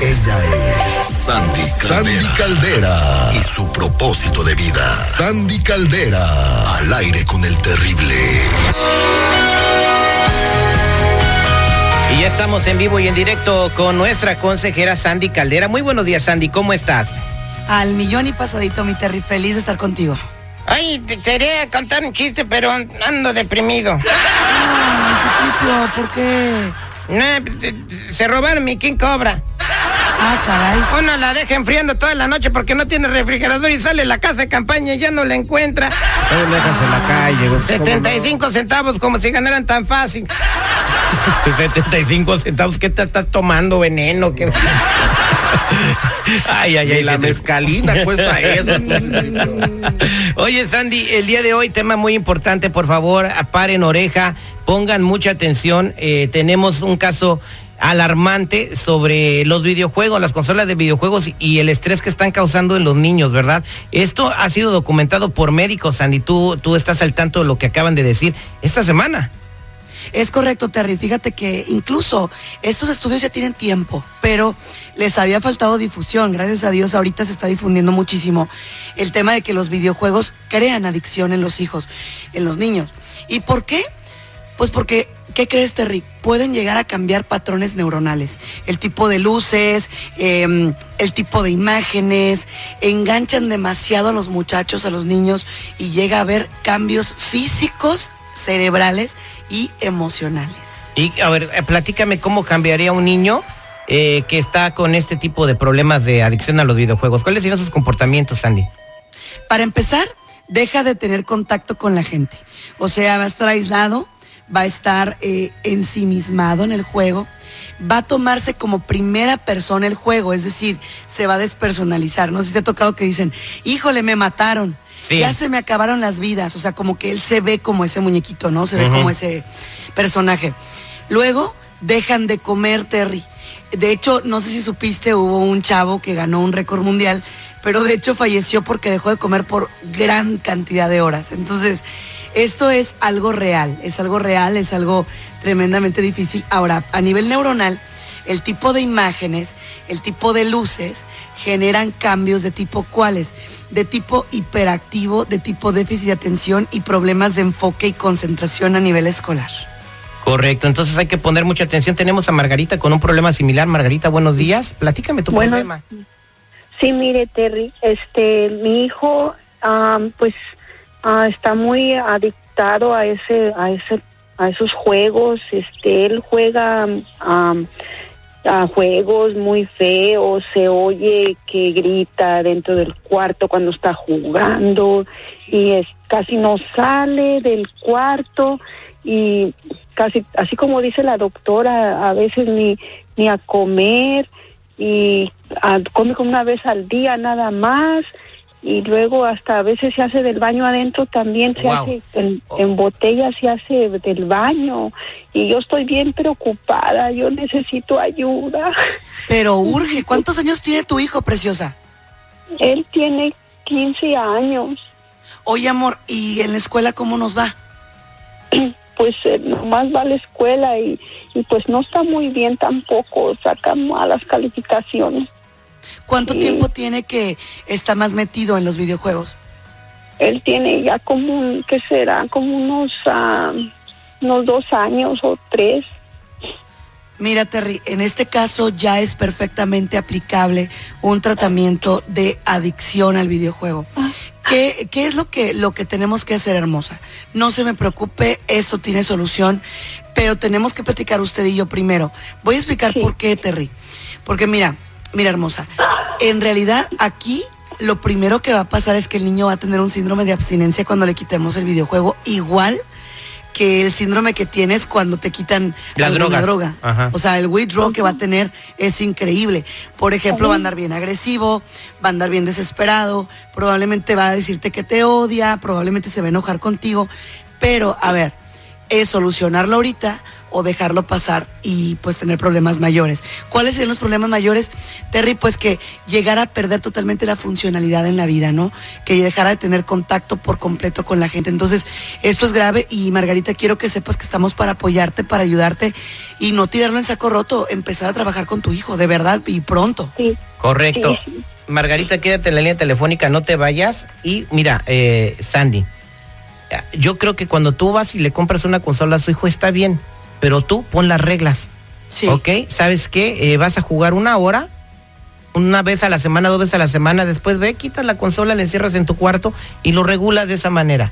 Sandy Caldera. Sandy Caldera. Y su propósito de vida. Sandy Caldera. Al aire con el terrible. Y ya estamos en vivo y en directo con nuestra consejera Sandy Caldera. Muy buenos días, Sandy. ¿Cómo estás? Al millón y pasadito, mi Terry. Feliz de estar contigo. Ay, te quería contar un chiste, pero ando deprimido. Ay, ¿por qué? No, se robaron mi King Cobra. Ah, caray. Uno la deja enfriando toda la noche porque no tiene refrigerador y sale a la casa de campaña y ya no la encuentra. en la calle. 75 centavos como si ganaran tan fácil. 75 centavos, ¿qué te estás tomando? ¿Veneno? ¿Qué? Ay, ay, ay, la mezcalina cuesta eso. Oye, Sandy, el día de hoy, tema muy importante, por favor, paren oreja, pongan mucha atención. Eh, tenemos un caso alarmante sobre los videojuegos, las consolas de videojuegos y el estrés que están causando en los niños, ¿verdad? Esto ha sido documentado por médicos, Sandy. Tú, tú estás al tanto de lo que acaban de decir esta semana. Es correcto, Terry. Fíjate que incluso estos estudios ya tienen tiempo, pero les había faltado difusión. Gracias a Dios ahorita se está difundiendo muchísimo el tema de que los videojuegos crean adicción en los hijos, en los niños. ¿Y por qué? Pues porque, ¿qué crees, Terry? Pueden llegar a cambiar patrones neuronales. El tipo de luces, em, el tipo de imágenes, enganchan demasiado a los muchachos, a los niños, y llega a haber cambios físicos, cerebrales y emocionales. Y a ver, eh, platícame cómo cambiaría un niño eh, que está con este tipo de problemas de adicción a los videojuegos. ¿Cuáles serían sus comportamientos, Sandy? Para empezar, deja de tener contacto con la gente. O sea, va a estar aislado, va a estar eh, ensimismado en el juego, va a tomarse como primera persona el juego, es decir, se va a despersonalizar. No sé si te ha tocado que dicen, híjole, me mataron ya se me acabaron las vidas. O sea, como que él se ve como ese muñequito, ¿no? Se ve como ese personaje. Luego dejan de comer, Terry. De hecho, no sé si supiste, hubo un chavo que ganó un récord mundial, pero de hecho falleció porque dejó de comer por gran cantidad de horas. Entonces, esto es algo real, es algo real, es algo tremendamente difícil. Ahora, a nivel neuronal, el tipo de imágenes, el tipo de luces generan cambios de tipo cuáles, de tipo hiperactivo, de tipo déficit de atención y problemas de enfoque y concentración a nivel escolar. Correcto, entonces hay que poner mucha atención. Tenemos a Margarita con un problema similar. Margarita, buenos días. Platícame tu problema. Sí, mire, Terry, este, mi hijo, pues, ah, está muy adictado a ese, a ese, a esos juegos. Este, él juega a juegos muy feos, se oye que grita dentro del cuarto cuando está jugando y es, casi no sale del cuarto y casi así como dice la doctora, a veces ni, ni a comer y come como una vez al día nada más y luego hasta a veces se hace del baño adentro también se hace en, en botella se hace del baño. Y yo estoy bien preocupada yo necesito ayuda. Pero urge cuántos años tiene tu hijo preciosa él tiene 15 años. Oye amor y en la escuela cómo nos va pues eh, nomás va a la escuela y, y pues no está muy bien tampoco saca malas calificaciones ¿Cuánto tiempo tiene que está más metido en los videojuegos? Él tiene ya como, ¿qué será? Como unos, ah, unos dos años o tres. Mira, Terry, en este caso ya es perfectamente aplicable un tratamiento de adicción al videojuego. Ah. ¿Qué, ¿Qué, es lo que, lo que tenemos que hacer, hermosa? No se me preocupe, esto tiene solución, pero tenemos que platicar usted y yo primero. Voy a explicar por qué, Terry. Porque mira, Mira, hermosa, en realidad aquí lo primero que va a pasar es que el niño va a tener un síndrome de abstinencia cuando le quitemos el videojuego, igual que el síndrome que tienes cuando te quitan la droga. O sea, el withdraw que va a tener es increíble. Por ejemplo, va a andar bien agresivo, va a andar bien desesperado, probablemente va a decirte que te odia, probablemente se va a enojar contigo. Pero, a ver, es solucionarlo ahorita o dejarlo pasar y pues tener problemas mayores. ¿Cuáles serían los problemas mayores, Terry? Pues que llegara a perder totalmente la funcionalidad en la vida, ¿no? Que dejara de tener contacto por completo con la gente. Entonces, esto es grave y Margarita, quiero que sepas que estamos para apoyarte, para ayudarte y no tirarlo en saco roto, empezar a trabajar con tu hijo, de verdad, y pronto. Sí. Correcto. Sí. Margarita, quédate en la línea telefónica, no te vayas. Y mira, eh, Sandy, yo creo que cuando tú vas y le compras una consola a su hijo está bien, pero tú pon las reglas. Sí. ¿Ok? ¿Sabes qué? Eh, vas a jugar una hora, una vez a la semana, dos veces a la semana, después ve, quitas la consola, la encierras en tu cuarto y lo regulas de esa manera.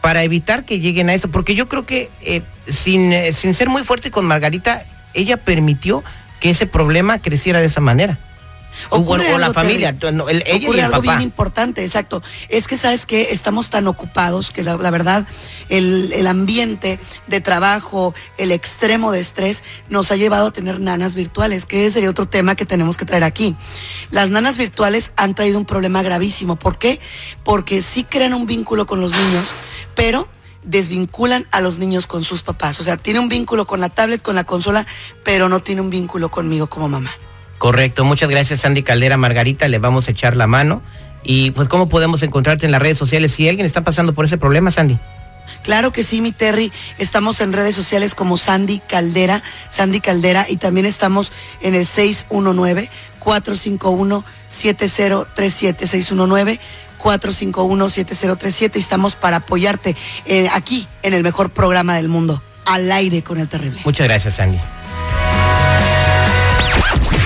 Para evitar que lleguen a eso, porque yo creo que eh, sin, eh, sin ser muy fuerte con Margarita, ella permitió que ese problema creciera de esa manera. O, la familia, no, el- ella y Ocurre el algo papá. bien importante, exacto. Es que sabes que estamos tan ocupados que la, la verdad el, el ambiente de trabajo, el extremo de estrés nos ha llevado a tener nanas virtuales, que ese sería otro tema que tenemos que traer aquí. Las nanas virtuales han traído un problema gravísimo. ¿Por qué? Porque sí crean un vínculo con los niños, pero desvinculan a los niños con sus papás. O sea, tiene un vínculo con la tablet, con la consola, pero no tiene un vínculo conmigo como mamá. Correcto, muchas gracias Sandy Caldera, Margarita, le vamos a echar la mano. Y pues, ¿cómo podemos encontrarte en las redes sociales si alguien está pasando por ese problema, Sandy? Claro que sí, mi Terry. Estamos en redes sociales como Sandy Caldera, Sandy Caldera, y también estamos en el 619-451-7037, 619-451-7037, y estamos para apoyarte eh, aquí en el mejor programa del mundo, al aire con el terrible. Muchas gracias, Sandy.